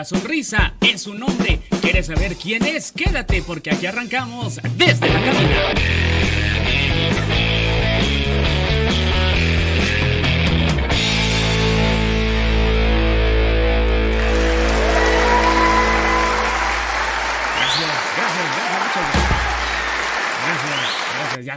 La sonrisa es su nombre. ¿Quieres saber quién es? Quédate porque aquí arrancamos desde la cabina.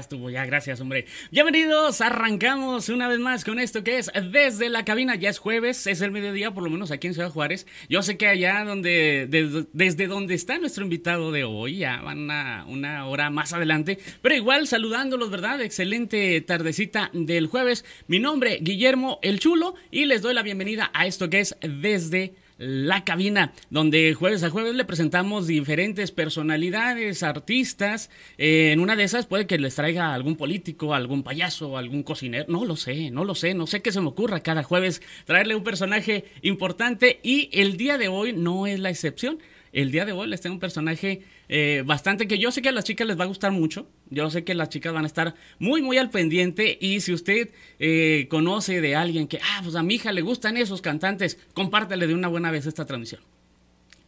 Estuvo, ya, gracias, hombre. Bienvenidos, arrancamos una vez más con esto que es desde la cabina. Ya es jueves, es el mediodía, por lo menos aquí en Ciudad Juárez. Yo sé que allá donde, desde, donde está nuestro invitado de hoy, ya van a una hora más adelante, pero igual saludándolos, ¿verdad? Excelente tardecita del jueves. Mi nombre, Guillermo El Chulo, y les doy la bienvenida a esto que es desde la cabina, donde jueves a jueves le presentamos diferentes personalidades, artistas. Eh, en una de esas puede que les traiga algún político, algún payaso, algún cocinero. No lo sé, no lo sé, no sé qué se me ocurra cada jueves traerle un personaje importante y el día de hoy no es la excepción. El día de hoy les tengo un personaje eh, bastante que yo sé que a las chicas les va a gustar mucho. Yo sé que las chicas van a estar muy, muy al pendiente. Y si usted eh, conoce de alguien que, ah, pues a mi hija le gustan esos cantantes, compártale de una buena vez esta transmisión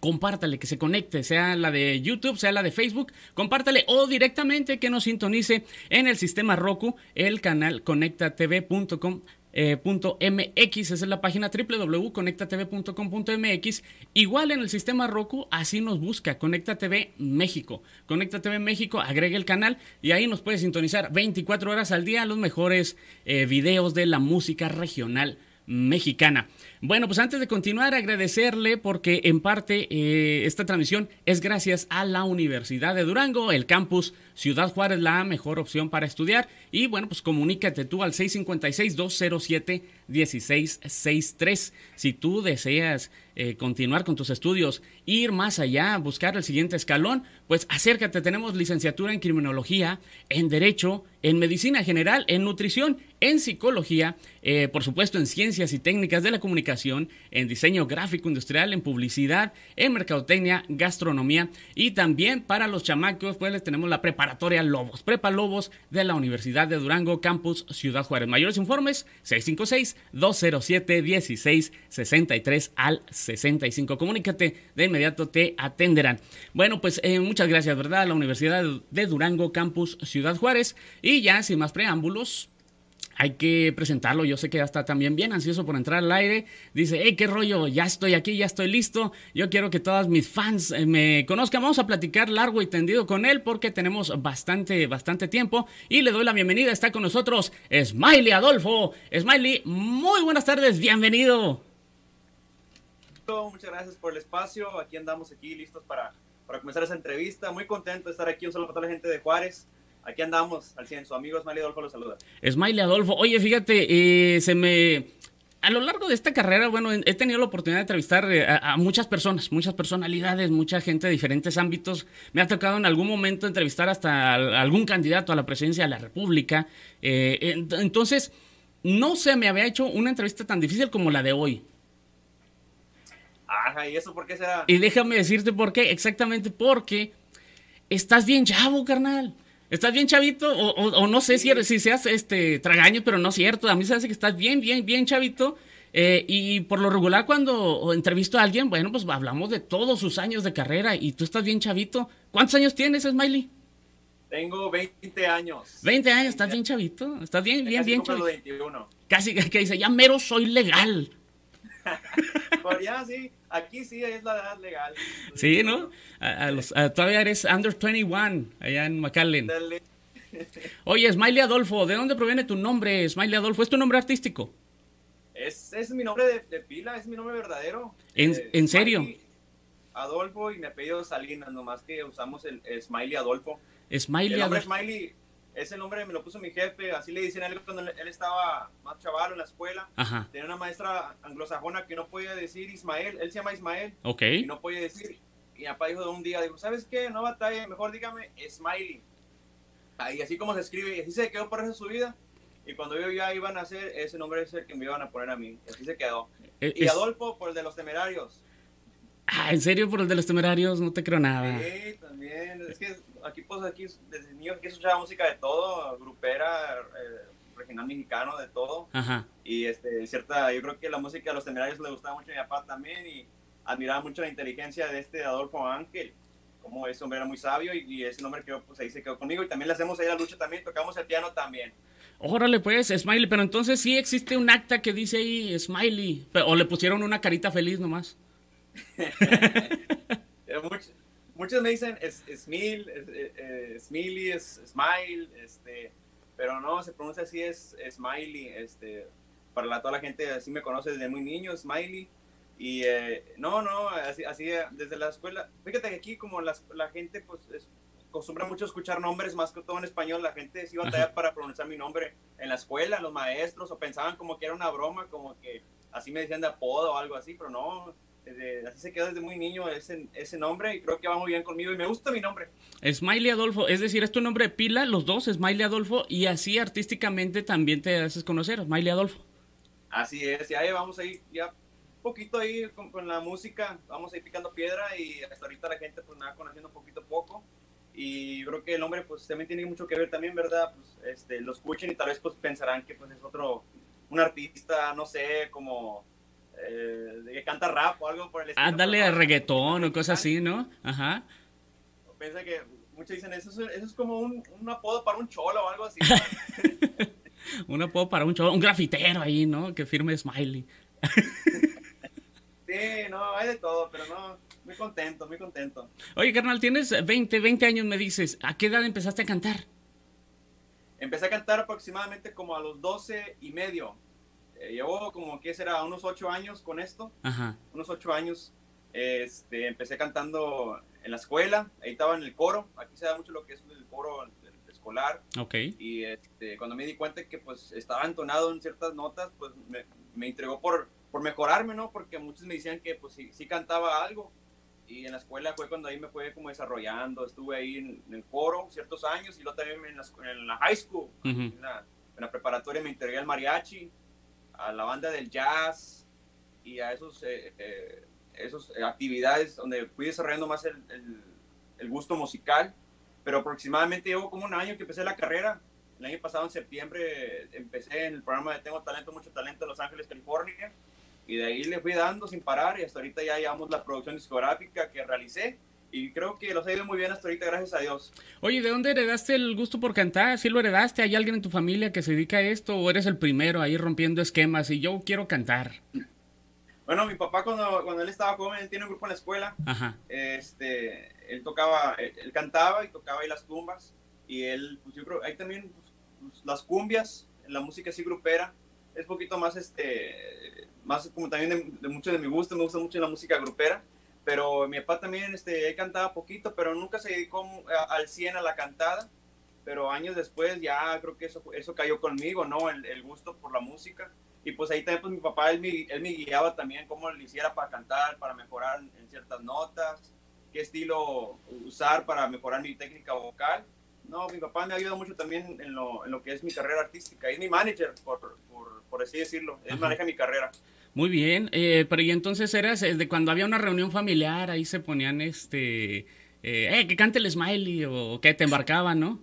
compártale, que se conecte, sea la de YouTube, sea la de Facebook, compártale o directamente que nos sintonice en el sistema Roku, el canal conectatv.com eh, esa es la página www.conectatv.com.mx. Igual en el sistema Roku, así nos busca, Conecta TV México. Conecta TV México, agrega el canal y ahí nos puede sintonizar 24 horas al día los mejores eh, videos de la música regional mexicana. Bueno, pues antes de continuar, agradecerle porque en parte eh, esta transmisión es gracias a la Universidad de Durango, el campus Ciudad Juárez, la mejor opción para estudiar. Y bueno, pues comunícate tú al 656-207-1663. Si tú deseas eh, continuar con tus estudios, ir más allá, buscar el siguiente escalón, pues acércate. Tenemos licenciatura en criminología, en derecho, en medicina general, en nutrición, en psicología, eh, por supuesto en ciencias y técnicas de la comunicación, en diseño gráfico industrial, en publicidad, en mercadotecnia, gastronomía y también para los chamacos, pues les tenemos la preparatoria Lobos, Prepa Lobos de la Universidad de Durango, Campus Ciudad Juárez. Mayores informes 656-207-1663 al 65. Comunícate, de inmediato te atenderán. Bueno, pues eh, muchas gracias, ¿verdad? La Universidad de Durango, Campus Ciudad Juárez. Y ya, sin más preámbulos, hay que presentarlo. Yo sé que ya está también bien ansioso por entrar al aire. Dice, hey, qué rollo, ya estoy aquí, ya estoy listo. Yo quiero que todas mis fans eh, me conozcan. Vamos a platicar largo y tendido con él porque tenemos bastante, bastante tiempo. Y le doy la bienvenida. Está con nosotros Smiley Adolfo. Smiley, muy buenas tardes, bienvenido. Muchas gracias por el espacio. Aquí andamos aquí listos para, para comenzar esa entrevista. Muy contento de estar aquí. Un saludo para toda la gente de Juárez aquí andamos al 100. Su amigo Smiley Adolfo lo saluda. Smiley Adolfo, oye, fíjate, eh, se me... A lo largo de esta carrera, bueno, he tenido la oportunidad de entrevistar eh, a, muchas personas, muchas personalidades, mucha gente de diferentes ámbitos. Me ha tocado en algún momento entrevistar hasta algún candidato a la presidencia de la República. Eh, entonces, no se me había hecho una entrevista tan difícil como la de hoy. Ajá, ¿y eso por qué será? Y déjame decirte por qué, exactamente porque estás bien chavo, carnal. ¿Estás bien chavito? O, no sé si, si seas este, tragaño, pero no es cierto. A mí se hace que estás bien, bien, bien chavito. Eh, y por lo regular cuando entrevisto a alguien, bueno, pues hablamos de todos sus años de carrera y tú estás bien chavito. ¿Cuántos años tienes, Smiley? Tengo 20 años. 20 años, estás bien chavito. Estás bien, bien, bien chavito. 21. Casi que dice, ya mero soy legal. Por ya sí, aquí sí es la edad legal. Sí, ¿no? todavía eres under 21 allá en McAllen. Oye, Smiley Adolfo, ¿de dónde proviene tu nombre, Smiley Adolfo? ¿Es tu nombre artístico? Es, es mi nombre de, pila, es mi nombre verdadero. ¿En, eh, ¿en serio? Adolfo y mi apellido Salinas, nomás que usamos el, Smiley Adolfo. Smiley el nombre Smiley ese nombre me lo puso mi jefe, así le dicen a él cuando él estaba más chaval en la escuela. Tenía una maestra anglosajona que no podía decir Ismael, él se llama Ismael. Ok. Y no podía decir. Y mi papá dijo de un día, dijo, ¿sabes qué? No batalla, mejor dígame Smiley. Y así como se escribe, y así se quedó por eso su vida. Y cuando yo ya iban a hacer, ese nombre es el que me iban a poner a mí. Y así se quedó. Eh, y Adolfo por el de los temerarios. Ah, ¿en serio por el de los temerarios? No te creo nada. Sí, también. Es que aquí, pues, aquí, desde niño, aquí escuchaba música de todo, grupera, regional mexicano, de todo. Ajá. Y este, cierta, yo creo que la música de los temerarios le gustaba mucho a mi papá también y admiraba mucho la inteligencia de este Adolfo Ángel, como ese hombre era muy sabio y, y ese nombre quedó, pues ahí se quedó conmigo y también le hacemos ahí la lucha también, tocamos el piano también. Órale, pues, Smiley, pero entonces sí existe un acta que dice ahí Smiley, o le pusieron una carita feliz nomás. Eh, muchos me dicen es, Smil, es, eh, eh, Smiley, es Smile, este, pero no, se pronuncia así, es Smiley, este, para la, toda la gente así me conoce desde muy niño, Smiley, y eh, no, no, así, así eh, desde la escuela, fíjate que aquí como las, la gente pues es- acostumbra mucho escuchar nombres más que todo en español, la gente sí batalla para pronunciar mi nombre en la escuela, los maestros, o pensaban como que era una broma, como que así me decían de apodo o algo así, pero no, desde- así se quedó desde muy niño ese, ese nombre y creo que va muy bien conmigo y me gusta mi nombre. Smiley Adolfo, es decir, es tu nombre de pila, los dos, Smiley Adolfo, y así artísticamente también te haces conocer, Smiley Adolfo. Así es, ya vamos ahí, ya un poquito ahí con, con la música, vamos ahí picando piedra y hasta ahorita la gente pues va conociendo poquito a poco y yo creo que el nombre pues también tiene mucho que ver también, ¿verdad? Pues este, lo escuchen y tal vez pues pensarán que pues es otro, un artista, no sé, como eh, que canta rap o algo por el estilo. Ándale pero a no, reggaetón o cosas así, ¿no? Ajá. Piensa que muchos dicen eso, es- eso es como un, un apodo para un cholo o algo así. Un apodo para un show, un grafitero ahí, ¿no? Que firme Smiley. sí, no, hay de todo, pero no, muy contento, muy contento. Oye, carnal, tienes 20, 20 años, me dices. ¿A qué edad empezaste a cantar? Empecé a cantar aproximadamente como a los 12 y medio. Eh, llevo como, ¿qué será? Unos 8 años con esto, Ajá. unos 8 años. Este, empecé cantando en la escuela, ahí estaba en el coro, aquí se da mucho lo que es el coro el- el escolar, Ok. y este, cuando me di cuenta que pues estaba entonado en ciertas notas, pues me, me entregó por, por mejorarme, ¿no? Porque muchos me decían que pues sí, sí cantaba algo, y en la escuela fue cuando ahí me fue como desarrollando, estuve ahí en, en el coro ciertos años, y luego también en la, en la high school, Ujú. en, la, en la preparatoria me integré al mariachi, a la banda del jazz, y a esos... eh, eh, esas actividades donde fui desarrollando más el, el, gusto musical, pero aproximadamente llevo como un año que empecé la carrera. El año pasado, en septiembre, empecé en el programa de Tengo Talento, Mucho Talento en Los Ángeles, California, y de ahí le fui dando sin parar, y hasta ahorita ya llevamos la producción discográfica que realicé, y creo que los ha ido muy bien hasta ahorita, gracias a Dios. Oye, ¿de dónde heredaste el gusto por cantar? ¿Sí lo heredaste? ¿Hay alguien en tu familia que se dedica a esto? ¿O eres el primero ahí rompiendo esquemas y yo quiero cantar? Bueno, mi papá cuando, cuando él estaba joven, él tiene un grupo en la escuela, Ajá. este, él tocaba, él, él cantaba y tocaba ahí las tumbas y él, pues yo creo, hay también pues, pues, las cumbias, la música así grupera, es poquito más, este, más como también de, de mucho de mi gusto, me gusta mucho la música grupera, pero mi papá también, este, cantaba poquito, pero nunca se dedicó al 100 a la cantada, pero años después ya creo que eso, eso cayó conmigo, ¿no? El, el gusto por la música. Y pues ahí también, pues mi papá, él me, él me guiaba también cómo le hiciera para cantar, para mejorar en ciertas notas, qué estilo usar para mejorar mi técnica vocal. No, mi papá me ha ayudado mucho también en lo, en lo que es mi carrera artística. Es mi manager, por, por, por así decirlo. Él Ajá. maneja mi carrera. Muy bien, eh, pero y entonces eras eh, de cuando había una reunión familiar, ahí se ponían este, eh, eh, que cante el Smiley o que te embarcaban, ¿no?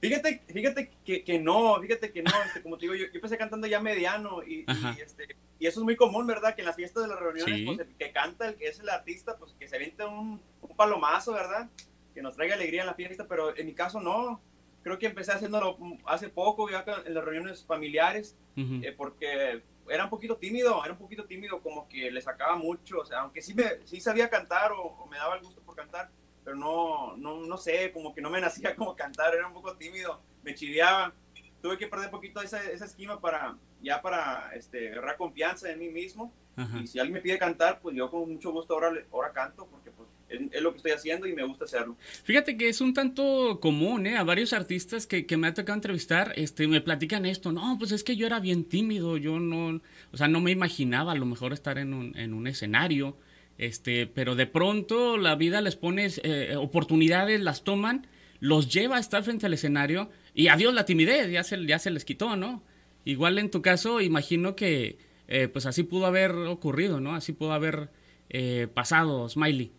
Fíjate, fíjate que, que no, fíjate que no, este, como te digo, yo, yo empecé cantando ya mediano y, este, y eso es muy común, ¿verdad? Que en las fiestas de las reuniones, Sí. pues el que canta, el que es el artista, pues que se aviente un, un palomazo, ¿verdad? Que nos traiga alegría en la fiesta, pero en mi caso no. Creo que empecé haciéndolo hace poco, ya en las reuniones familiares, eh, porque era un poquito tímido, era un poquito tímido, como que le sacaba mucho, o sea, aunque sí, me, sí sabía cantar o, me daba el gusto por cantar, pero no, no, no sé, como que no me nacía como cantar, era un poco tímido, me chiveaba. Tuve que perder un poquito esa, esa esquema para, ya para este, agarrar confianza en mí mismo. Ajá. Y si alguien me pide cantar, pues yo con mucho gusto ahora, ahora canto, porque pues es, es lo que estoy haciendo y me gusta hacerlo. Fíjate que es un tanto común, ¿eh? A varios artistas que, que me ha tocado entrevistar, este, me platican esto. No, pues es que yo era bien tímido, yo no, o sea, no me imaginaba a lo mejor estar en un, en un escenario, este, pero de pronto la vida les pone eh, oportunidades, las toman, los lleva a estar frente al escenario y adiós la timidez, ya se, ya se les quitó, ¿no? Igual en tu caso, imagino que, eh, pues así pudo haber ocurrido, ¿no? Así pudo haber eh, pasado, Smiley.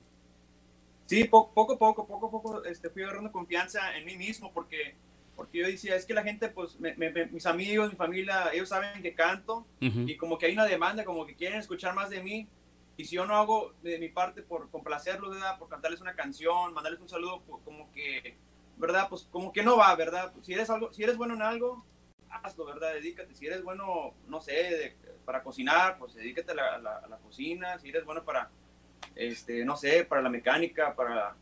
Sí, po- poco a poco, poco a poco este, fui agarrando confianza en mí mismo porque porque yo decía, es que la gente, pues, mis amigos, mi familia, ellos saben que canto y como que hay una demanda, como que quieren escuchar más de mí. Y si yo no hago de mi parte por complacerlos, ¿verdad? Por cantarles una canción, mandarles un saludo, como que, ¿verdad? Pues como que no va, ¿verdad? si, eres algo, si eres bueno en algo, hazlo, ¿verdad? Dedícate. Si eres bueno, no sé, para cocinar, pues dedícate a la, la, cocina. Si eres bueno para, este, no sé, para la mecánica, para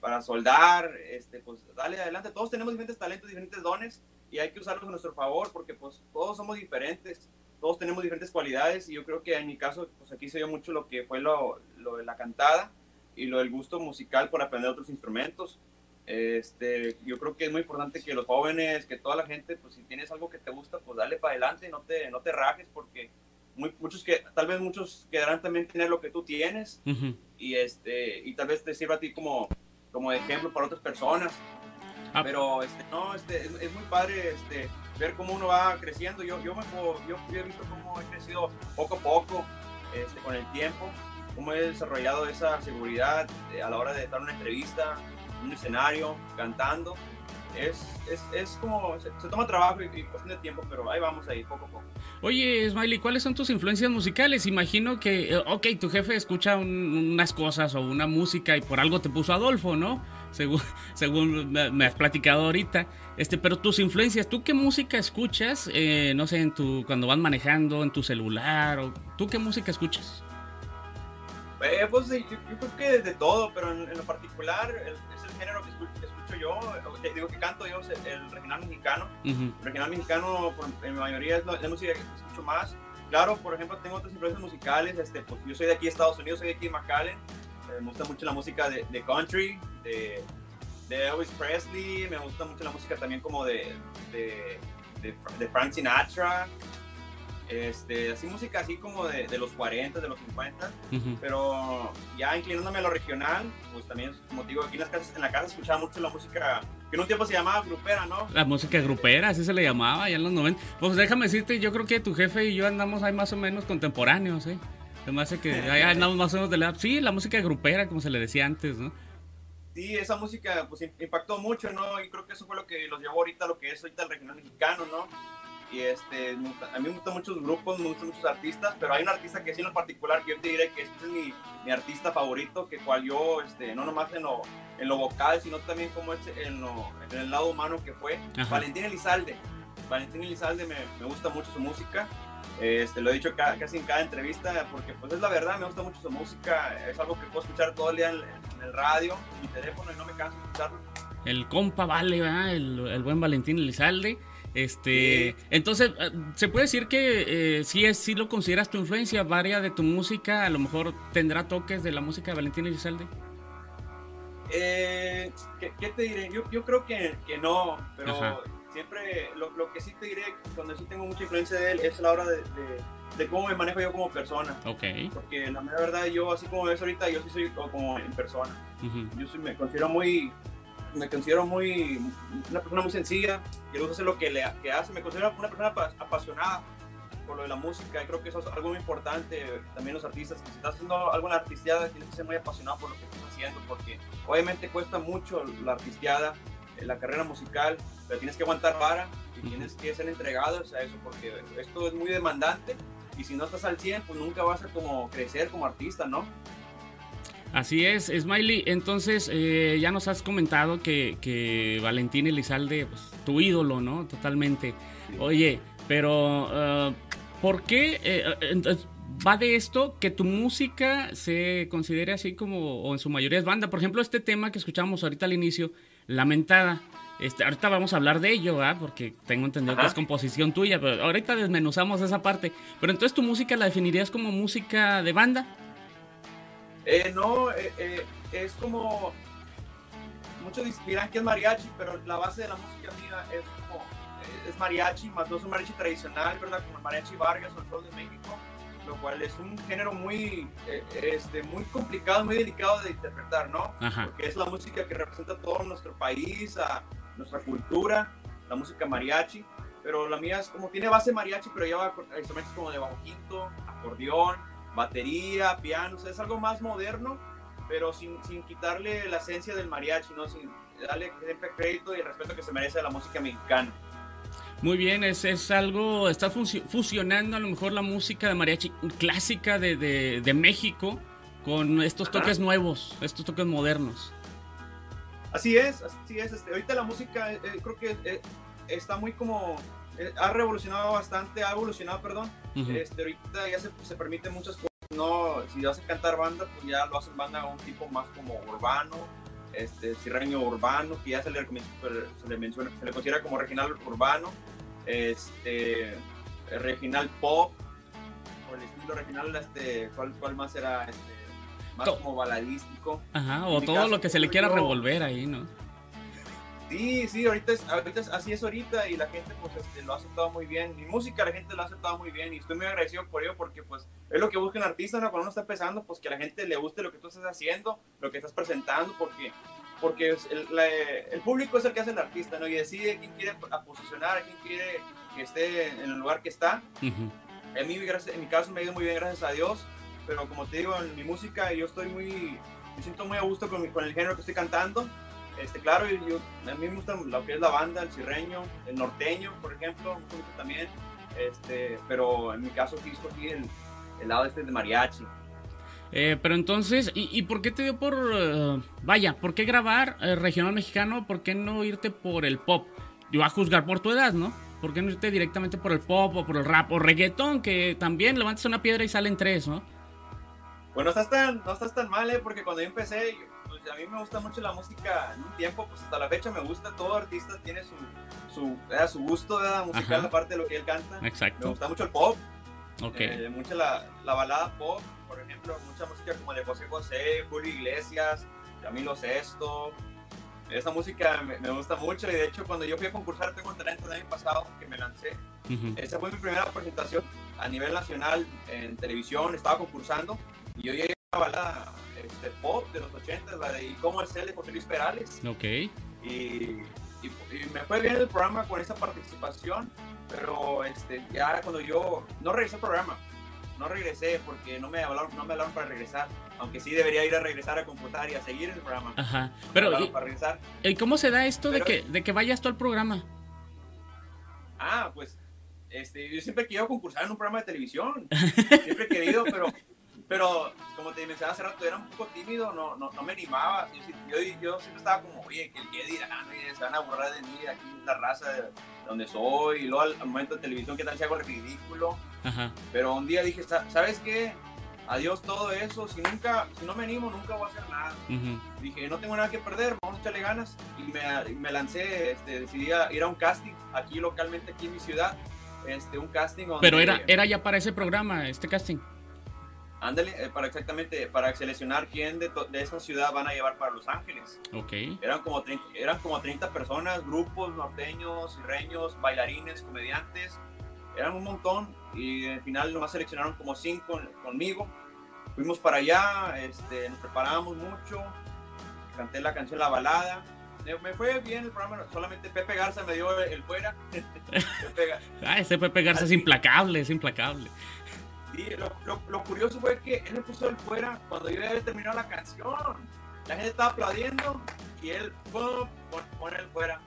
para soldar, este, pues dale adelante. Todos tenemos diferentes talentos, diferentes dones y hay que usarlos a nuestro favor porque pues todos somos diferentes, todos tenemos diferentes cualidades y yo creo que en mi caso, pues aquí se dio mucho lo que fue lo, lo de la cantada y lo del gusto musical por aprender otros instrumentos. Este, yo creo que es muy importante que los jóvenes, que toda la gente, pues si tienes algo que te gusta, pues dale para adelante, no te, no te rajes porque muy, muchos que tal vez muchos quedarán también tener lo que tú tienes y este y tal vez te sirva a ti como como ejemplo para otras personas. Ah. Pero este, no, este, es, muy padre este, ver cómo uno va creciendo. Yo, yo, me, yo, he visto cómo he crecido poco a poco este, con el tiempo, cómo he desarrollado esa seguridad eh, a la hora de en una entrevista, en un escenario, cantando. Es, es, es como, se, toma trabajo y, y, cuestión de tiempo, pero ahí vamos ahí, poco a poco. Oye, Smiley, ¿cuáles son tus influencias musicales? Imagino que, eh, ok, tu jefe escucha unas cosas o una música y por algo te puso Adolfo, ¿no? Según, según me, has platicado ahorita. Este, pero tus influencias, ¿tú qué música escuchas? Eh, no sé, en tu, cuando vas manejando, en tu celular, o, ¿tú qué música escuchas? Eh, pues yo, creo que de todo, pero en, lo particular es el género que escucho, yo, digo que canto yo, el regional mexicano. El regional mexicano, en mi mayoría, es la, música que escucho más. Claro, por ejemplo, tengo otras influencias musicales. Este, pues, yo soy de aquí de Estados Unidos, soy de aquí de McAllen. Eh, me gusta mucho la música de, country, de, de, Elvis Presley. Me gusta mucho la música también como de, de, de Frank Sinatra este, así música así como de, de los 40, de los 50, pero ya inclinándome a lo regional, pues también, como digo, aquí en, las casas, en la casa escuchaba mucho la música que en un tiempo se llamaba grupera, ¿no? La música grupera, así se le llamaba ya en los 90. Pues déjame decirte, yo creo que tu jefe y yo andamos ahí más o menos contemporáneos, ¿eh? Además de que ahí andamos más o menos de la... Sí, la música grupera, como se le decía antes, ¿no? Sí, esa música pues impactó mucho, ¿no? Y creo que eso fue lo que los llevó ahorita a lo que es ahorita el regional mexicano, ¿no? Y este, a mí me gustan muchos grupos, me gustan muchos artistas, pero hay un artista que sí en lo particular que yo te diré que este es mi, mi artista favorito, que cual yo, este, no nomás en lo, en lo vocal, sino también como este, en, lo, en el lado humano que fue, Valentín Elizalde. Valentín Elizalde me, me, gusta mucho su música, este, lo he dicho casi en cada entrevista, porque pues es la verdad, me gusta mucho su música, es algo que puedo escuchar todo el día en, el radio, en mi teléfono y no me canso de escucharlo. El compa vale, El, el buen Valentín Elizalde. Este, entonces, eh, se puede decir que eh, si, es, si lo consideras tu influencia, varia de tu música, a lo mejor tendrá toques de la música de Valentín Elizalde. Eh, ¿qué, te diré? Yo, yo creo que, que, no, pero siempre lo, lo, que sí te diré, cuando sí tengo mucha influencia de él, es a la hora de, de, cómo me manejo yo como persona. Ok. Porque la verdad, yo así como ves ahorita, yo sí soy como en persona. Yo sí me considero muy me considero muy una persona muy sencilla, que gusta hacer lo que, le, que hace, me considero una persona apasionada por lo de la música y creo que eso es algo muy importante también los artistas, que si estás haciendo alguna artisteada tienes que ser muy apasionado por lo que estás haciendo porque obviamente cuesta mucho la artisteada, eh, la carrera musical, pero tienes que aguantar para y tienes que ser entregado a eso porque esto es muy demandante y si no estás al 100 pues nunca vas a como crecer como artista, ¿no? Así es, Smiley. Entonces, eh, ya nos has comentado que, que Valentín Elizalde, pues, tu ídolo, ¿no? Totalmente. Oye, pero, uh, ¿por qué eh, va de esto que tu música se considere así como, o en su mayoría es banda? Por ejemplo, este tema que escuchamos ahorita al inicio, Lamentada. Este, ahorita vamos a hablar de ello, ¿ah? porque tengo entendido que es composición tuya, pero ahorita desmenuzamos esa parte. Pero entonces tu música la definirías como música de banda. Eh, no, eh, eh, es como. Muchos dirán que es mariachi, pero la base de la música mía es como. es mariachi, más no es un mariachi tradicional, ¿verdad? Como el mariachi Vargas o el Sol de México, lo cual es un género muy, este, muy complicado, muy delicado de interpretar, ¿no? Porque es la música que representa todo nuestro país, a nuestra cultura, la música mariachi pero la mía es como tiene base mariachi, pero lleva instrumentos como de bajo quinto, acordeón, batería, piano, es algo más moderno, pero sin, sin, quitarle la esencia del mariachi, ¿no? Sin, darle siempre crédito y el respeto que se merece a la música mexicana. Muy bien, es, es algo, está fusionando a lo mejor la música de mariachi clásica de, de, de México con estos toques nuevos, estos toques modernos. Así es, así es. Este, ahorita la música eh, eh, creo que eh, está muy como, ha revolucionado bastante, ha evolucionado, perdón. este, ahorita ya se, se permiten muchas cosas. No, si vas a cantar banda, pues ya lo hacen banda a un tipo más como urbano, este, cirreño urbano, que ya se le, se le, menciona, se le considera como regional urbano, este, regional pop, o el estilo regional, este, ¿cuál, cuál más era? Este, más como baladístico. Ajá, o todo lo que se le quiera revolver ahí, ¿no? Sí, sí, ahorita, es, ahorita así es ahorita y la gente pues este, lo ha aceptado muy bien. Mi música la gente lo ha aceptado muy bien y estoy muy agradecido por ello porque pues es lo que busca un artista, ¿no? Cuando uno está empezando, pues que a la gente le guste lo que tú estás haciendo, lo que estás presentando, porque porque el, el, público es el que hace el artista, ¿no? Y decide quién quiere posicionar, quién quiere que esté en el lugar que está. en, mí, en mi caso me ha ido muy bien, gracias a Dios, pero como te digo, en mi música yo estoy muy, me siento muy a gusto con, con el género que estoy cantando. Este, claro, yo, a mí me gusta lo que es la banda, el cirreño, el norteño, por ejemplo, también, este, pero en mi caso aquí escogí el, el lado este de mariachi. Eh, pero entonces, ¿y, por qué te dio por... Eh, vaya, ¿por qué grabar eh, regional mexicano? ¿Por qué no irte por el pop? Yo a juzgar por tu edad, ¿no? ¿Por qué no irte directamente por el pop o por el rap o reggaetón? Que también levantas una piedra y salen tres, ¿no? Bueno, no estás tan, no estás tan mal, ¿eh? Porque cuando yo empecé, pues, a mí me gusta mucho la música en un tiempo, pues hasta la fecha me gusta, todo artista tiene su, su, su gusto de musical, aparte de lo que él canta. Exacto. Me gusta mucho el pop, okay. mucho la, la balada pop, por ejemplo, mucha música como de José José, Julio Iglesias, Camilo Sesto. Esa música me, gusta mucho y de hecho cuando yo fui a concursar Tengo un Talento el año pasado que me lancé, esa fue mi primera presentación a nivel nacional en televisión, estaba concursando y yo llegué a una balada pop de los 80, la de ¿Y cómo es el de José Luis Perales. Ok. Y, y, me fue bien el programa con esa participación, pero este, ya cuando yo no regresé al programa, no regresé porque no me hablaron, no me hablaron para regresar, aunque sí debería ir a regresar a computar y a seguir el programa. Ajá. Pero ¿y, para regresar. ¿y cómo se da esto de que de que vayas tú al programa? Ah, pues este, yo siempre he querido concursar en un programa de televisión. siempre he querido, pero pero como te mencionaba hace rato, era un poco tímido, no, no, no me animaba. Yo, yo, siempre estaba como, oye, ¿qué, dirán? Se van a burlar de mí, aquí la raza de donde soy. Y luego al, momento de televisión, ¿qué tal si hago el ridículo? Pero un día dije, ¿sabes qué? Adiós todo eso. Si nunca, si no me animo, nunca voy a hacer nada. Dije, no tengo nada que perder, vamos a echarle ganas. Y me, me lancé, este, decidí ir a un casting aquí localmente, aquí en mi ciudad. Este, un casting Pero era, era ya para ese programa, este casting. Ándale, eh, para exactamente, para seleccionar quién de, de, esa ciudad van a llevar para Los Ángeles. Ok. Eran como, 30, eran como 30 personas, grupos norteños, reños, bailarines, comediantes. Eran un montón y al final nomás seleccionaron como 5 conmigo. Fuimos para allá, este, nos preparamos mucho, canté la canción La Balada. Me fue bien el programa, solamente Pepe Garza me dio el, fuera. ah, ese Pepe Garza es implacable, es implacable. Sí, lo, lo, curioso fue que él me puso el fuera cuando yo había terminado la canción. La gente estaba aplaudiendo y él pone, el fuera.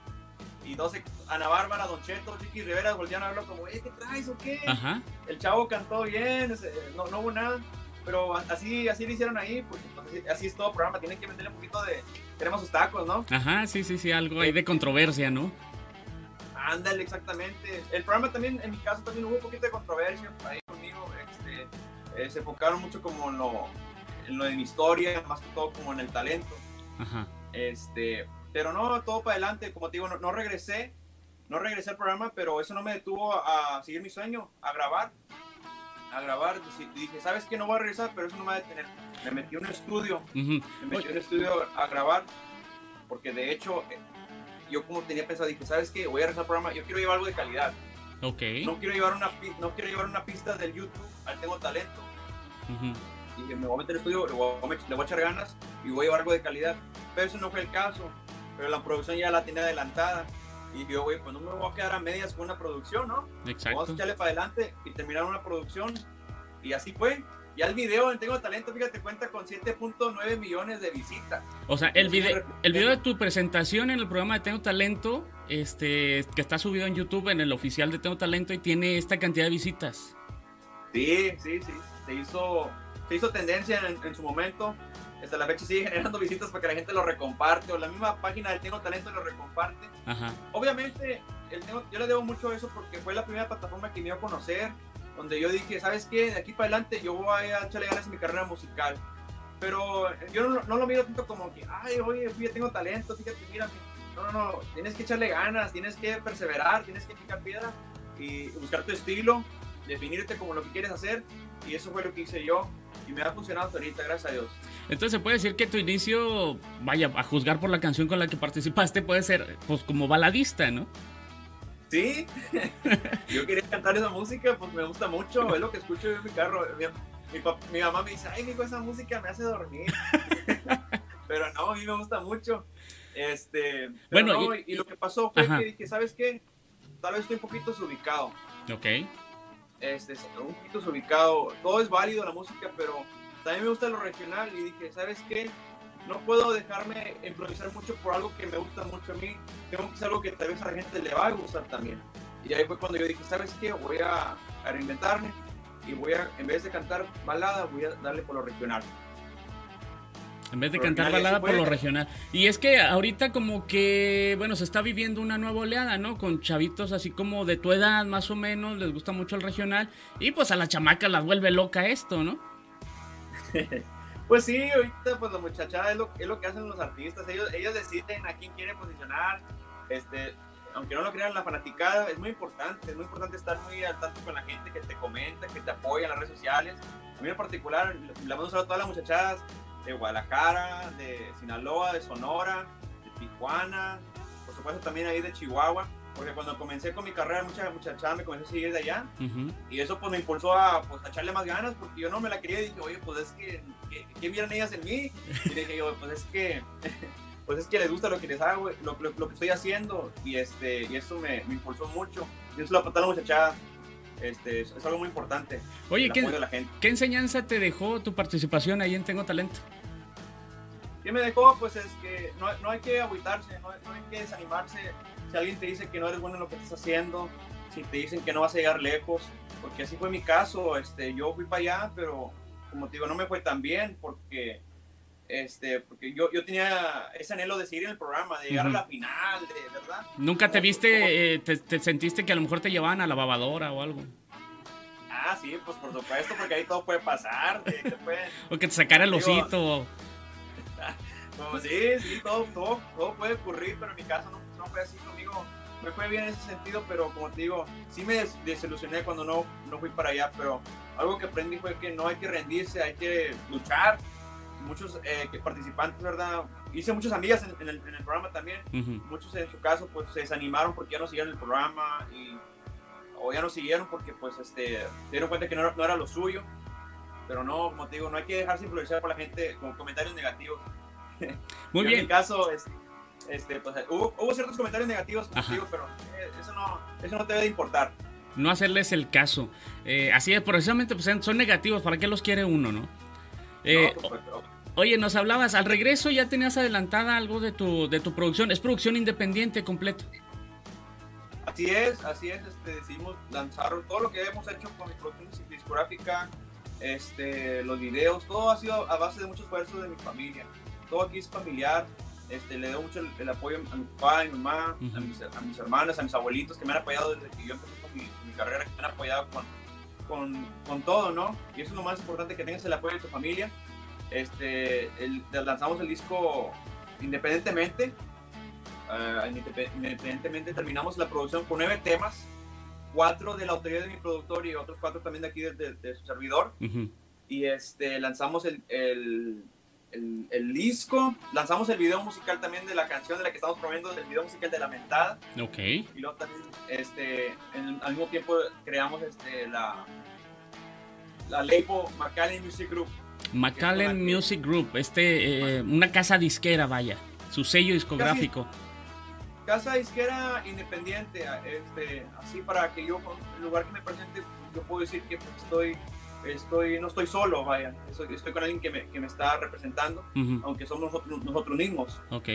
Y 12, Ana Bárbara, Don Cheto, Chiqui Rivera volvían a verlo como, ¿qué traes o qué? El chavo cantó bien, no, no hubo nada. Pero así, así lo hicieron ahí, porque pues, así es todo programa, tienen que meterle un poquito de, queremos sus tacos, ¿no? Ajá, sí, sí, sí, algo ahí de controversia, ¿no? Ándale, exactamente. El programa también, en mi caso, también hubo un poquito de controversia ahí conmigo. Este, eh, se enfocaron mucho como en lo, en lo de mi historia, más que todo como en el talento. Ajá. Este, pero no, todo para adelante. Como te digo, no, regresé, no regresé al programa, pero eso no me detuvo a, seguir mi sueño, a grabar. A grabar. Dije, ¿sabes qué? No voy a regresar, pero eso no me va a detener. Me metí en un estudio. Me metí en un estudio a grabar. Porque de hecho, yo como tenía pensado, dije, ¿sabes qué? Voy a regresar al programa, yo quiero llevar algo de calidad. Ok. No quiero llevar una, no quiero llevar una pista del YouTube, al tengo talento. Y Dije, me voy a meter en el estudio, le voy, a, le voy, a, echar ganas y voy a llevar algo de calidad. Pero eso no fue el caso. Pero la producción ya la tenía adelantada. Y yo, güey, pues no me voy a quedar a medias con una producción, ¿no? Exacto. Vamos a echarle para adelante y terminar una producción. Y así fue. Ya el video Tengo Talento, fíjate, cuenta con 7.9 millones de visitas. O sea, el video, el video de tu presentación en el programa de Tengo Talento, este, que está subido en YouTube, en el oficial de Tengo Talento, y tiene esta cantidad de visitas. Sí, sí, sí. Se hizo, se hizo tendencia en, su momento. Hasta la fecha sigue generando visitas para que la gente lo recomparte. O la misma página del Tengo Talento lo recomparte. Ajá. Obviamente, el yo le debo mucho a eso porque fue la primera plataforma que me dio a conocer donde yo dije, ¿sabes qué? De aquí para adelante yo voy a echarle ganas en mi carrera musical. Pero yo no, lo miro tanto como que, ay, oye, yo tengo talento, fíjate, mira, no, no, no, tienes que echarle ganas, tienes que perseverar, tienes que picar piedra y buscar tu estilo, definirte como lo que quieres hacer. Y eso fue lo que hice yo y me ha funcionado hasta ahorita, gracias a Dios. Entonces se puede decir que tu inicio, vaya, a juzgar por la canción con la que participaste, puede ser pues como baladista, ¿no? Sí, yo quería cantar esa música, pues me gusta mucho, es lo que escucho en mi carro. Mi, mamá me dice, ay, hijo, esa música me hace dormir. pero no, a mí me gusta mucho. Este, bueno, y, lo que pasó fue que dije, ¿sabes qué? Tal vez estoy un poquito desubicado. Ok. Este, un poquito desubicado. Todo es válido la música, pero también me gusta lo regional y dije, ¿sabes qué? no puedo dejarme improvisar mucho por algo que me gusta mucho a mí. Tengo que hacer algo que tal vez a la gente le va a gustar también. Y ahí fue cuando yo dije, ¿sabes qué? Voy a, reinventarme y voy a, en vez de cantar balada, voy a darle por lo regional. En vez de cantar balada por lo regional. Y es que ahorita como que, bueno, se está viviendo una nueva oleada, ¿no? Con chavitos así como de tu edad, más o menos, les gusta mucho el regional. Y pues a la chamaca las vuelve loca esto, ¿no? Pues sí, ahorita pues la muchachada es lo, es lo que hacen los artistas, ellos, ellos deciden a quién quieren posicionar, este, aunque no lo crean la fanaticada, es muy importante, es muy importante estar muy al tanto con la gente que te comenta, que te apoya en las redes sociales. A mí en particular, le mando a todas las muchachadas de Guadalajara, de Sinaloa, de Sonora, de Tijuana, por supuesto también ahí de Chihuahua porque cuando comencé con mi carrera, mucha muchacha me comenzó a seguir de allá. Y eso pues me impulsó a, pues, echarle más ganas, porque yo no me la quería y dije, oye, pues es que, ¿qué, vieron ellas en mí? Y dije yo, pues es que, pues es que les gusta lo que les hago, lo, lo, que estoy haciendo. Y, este, y eso me, me impulsó mucho. Y eso lo aportó la muchachada. Este, es, algo muy importante. Oye, ¿qué, ¿qué enseñanza te dejó tu participación ahí en Tengo Talento? ¿Qué me dejó? Pues es que no, no hay que agüitarse, no, no hay que desanimarse si alguien te dice que no eres bueno en lo que estás haciendo, si te dicen que no vas a llegar lejos, porque así fue mi caso, este, yo fui para allá, pero como te digo, no me fue tan bien porque, este, porque yo, yo tenía ese anhelo de seguir en el programa, de llegar a la final, de verdad. ¿Nunca te viste, eh, te, sentiste que a lo mejor te llevaban a la lavadora o algo? Ah, sí, pues por supuesto, porque ahí todo puede pasar. o que te sacara el osito. sí, sí, todo, todo, todo puede ocurrir, pero en mi caso no no fue así conmigo. Me fue bien en ese sentido, pero como te digo, sí me desilusioné cuando no, no fui para allá, pero algo que aprendí fue que no hay que rendirse, hay que luchar. Muchos eh, participantes, ¿verdad? Hice muchas amigas en, el, programa también. Muchos en su caso pues se desanimaron porque ya no siguieron el programa y, o ya no siguieron porque pues este, se dieron cuenta que no, no era lo suyo. Pero no, como te digo, no hay que dejarse influenciar por la gente con comentarios negativos. Muy bien. En mi caso, es, este, pues, hubo, ciertos comentarios negativos, pero eh, eso no, eso no te debe importar. No hacerles el caso. Eh, así es, precisamente pues, son negativos, ¿para qué los quiere uno, no? Eh, oye, nos hablabas, al regreso ya tenías adelantada algo de tu, de tu producción, es producción independiente completo. Así es, así es, este, decidimos lanzar todo lo que hemos hecho con mi producción discográfica, este, los videos, todo ha sido a base de mucho esfuerzo de mi familia. Todo aquí es familiar, este, le doy mucho el, apoyo a mi papá, a mi mamá, a, mis, a, mis, hermanas, a mis abuelitos que me han apoyado desde que yo empecé con mi, mi carrera, que me han apoyado con, con, con, todo, ¿no? Y eso es lo más importante, que tengas el apoyo de tu familia. Este, el, lanzamos el disco independientemente, uh, independientemente terminamos la producción con nueve temas, cuatro de la autoridad de mi productor y otros cuatro también de aquí de, de, su servidor. Y este, lanzamos el, el el, disco. Lanzamos el video musical también de la canción de la que estamos promoviendo, el video musical de Lamentada. Ok. Y luego también, este, al mismo tiempo creamos este, la, la label Macallan Music Group. Macallan Music Group, este, eh, una casa disquera, vaya, su sello discográfico. casa disquera independiente, este, así para que yo, en lugar que me presente, yo puedo decir que pues, estoy estoy, no estoy solo, vaya, estoy, estoy con alguien que me, que me está representando, aunque somos nosotros, nosotros mismos. Ok.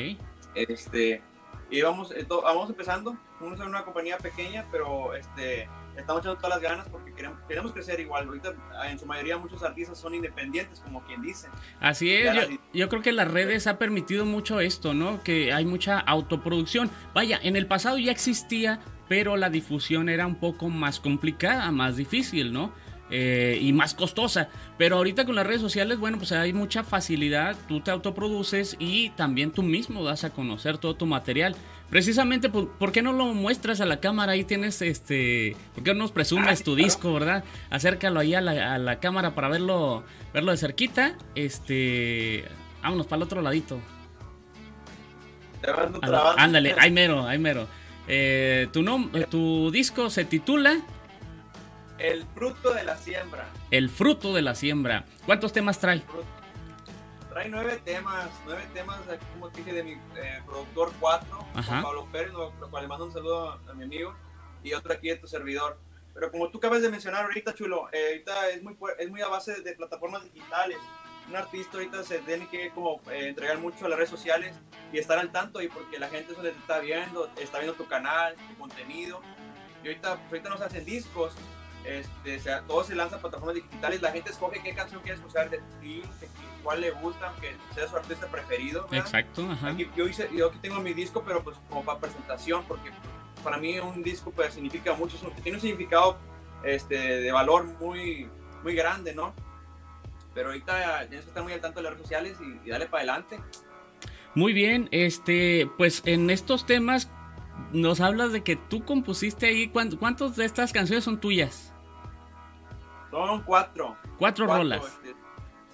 Este, y vamos, eh, vamos empezando, somos una compañía pequeña, pero este, estamos echando todas las ganas porque queremos, queremos crecer igual. Ahorita ah, en su mayoría muchos artistas son independientes, como quien dice. Así es, yo, yo creo que las redes ha permitido mucho esto, ¿no? Que hay mucha autoproducción. Vaya, en el pasado ya existía, pero la difusión era un poco más complicada, más difícil, ¿no? Eh, y más costosa. Pero ahorita con las redes sociales, bueno, pues hay mucha facilidad, tú te autoproduces y también tú mismo das a conocer todo tu material. Precisamente, pues, ¿por qué no lo muestras a la cámara? Ahí tienes este. ¿Por qué no nos presumes tu disco, verdad? Acércalo ahí a la, a la cámara para verlo, verlo de cerquita. Este. Vámonos para el otro ladito. Ándale, ahí mero, ahí mero. Eh, tu, nom- tu disco se titula El fruto de la siembra. El fruto de la siembra. ¿Cuántos temas trae? Trae nueve temas, nueve temas, como te dije, de mi eh, productor cuatro. Juan Pablo Pérez, lo, cual le mando un saludo a, mi amigo, y otro aquí de tu servidor. Pero como tú acabas de mencionar ahorita, Chulo, eh, ahorita es muy, es muy a base de plataformas digitales. Un artista ahorita se tiene que como eh, entregar mucho a las redes sociales y estar al tanto, y porque la gente eso te está viendo, está viendo tu canal, tu contenido. Y ahorita, pues, ahorita no se hacen discos, este, se- todo se lanza a plataformas digitales, la gente escoge qué canción quiere escuchar de ti, de cuál le gusta, que sea su artista preferido. ¿verdad? Exacto, ajá. Aquí, yo, hice, yo aquí tengo mi disco, pero pues como para presentación, porque para mí un disco pues significa mucho, tiene un significado este, de valor muy, muy grande, ¿no? Pero ahorita tienes que estar muy al tanto de las redes sociales y, y darle para adelante. Muy bien, este, pues en estos temas nos hablas de que tú compusiste ahí. ¿cuán- ¿Cuántos de estas canciones son tuyas? Son cuatro. Cuatro, cuatro, rolas. este,